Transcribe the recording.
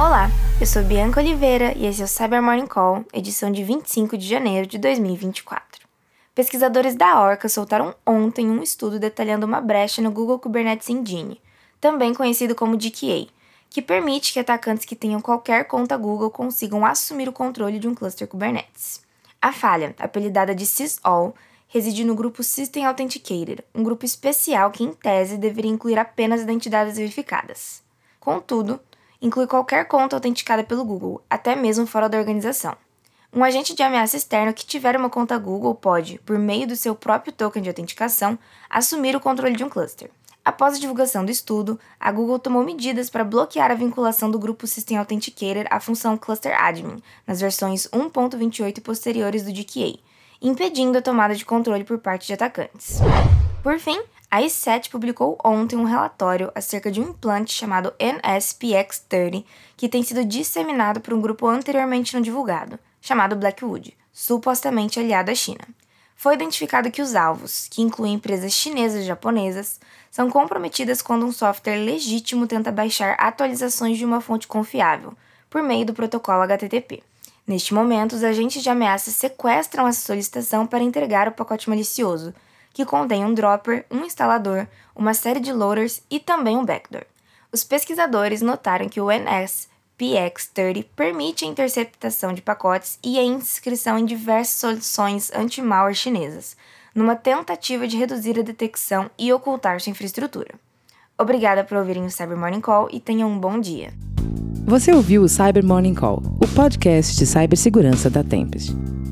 Olá, eu sou Bianca Oliveira e esse é o Cyber Morning Call, edição de 25 de janeiro de 2024. Pesquisadores da Orca soltaram ontem um estudo detalhando uma brecha no Google Kubernetes Engine, também conhecido como DKA, que permite que atacantes que tenham qualquer conta Google consigam assumir o controle de um cluster Kubernetes. A falha, apelidada de SysAll, reside no grupo System Authenticator, um grupo especial que, em tese, deveria incluir apenas identidades verificadas. Contudo, inclui qualquer conta autenticada pelo Google, até mesmo fora da organização. Um agente de ameaça externo que tiver uma conta Google pode, por meio do seu próprio token de autenticação, assumir o controle de um cluster. Após a divulgação do estudo, a Google tomou medidas para bloquear a vinculação do grupo System Authenticator à função Cluster Admin nas versões 1.28 posteriores do DKA, impedindo a tomada de controle por parte de atacantes. Por fim, a i7 publicou ontem um relatório acerca de um implante chamado NSPX30 que tem sido disseminado por um grupo anteriormente não divulgado, chamado Blackwood, supostamente aliado à China. Foi identificado que os alvos, que incluem empresas chinesas e japonesas, são comprometidas quando um software legítimo tenta baixar atualizações de uma fonte confiável, por meio do protocolo HTTP. Neste momento, os agentes de ameaça sequestram essa solicitação para entregar o pacote malicioso, que contém um dropper, um instalador, uma série de loaders e também um backdoor. Os pesquisadores notaram que o NS PX30 permite a interceptação de pacotes e a inscrição em diversas soluções anti-malware chinesas, numa tentativa de reduzir a detecção e ocultar sua infraestrutura. Obrigada por ouvirem o Cyber Morning Call e tenham um bom dia. Você ouviu o Cyber Morning Call, o podcast de cibersegurança da Tempest.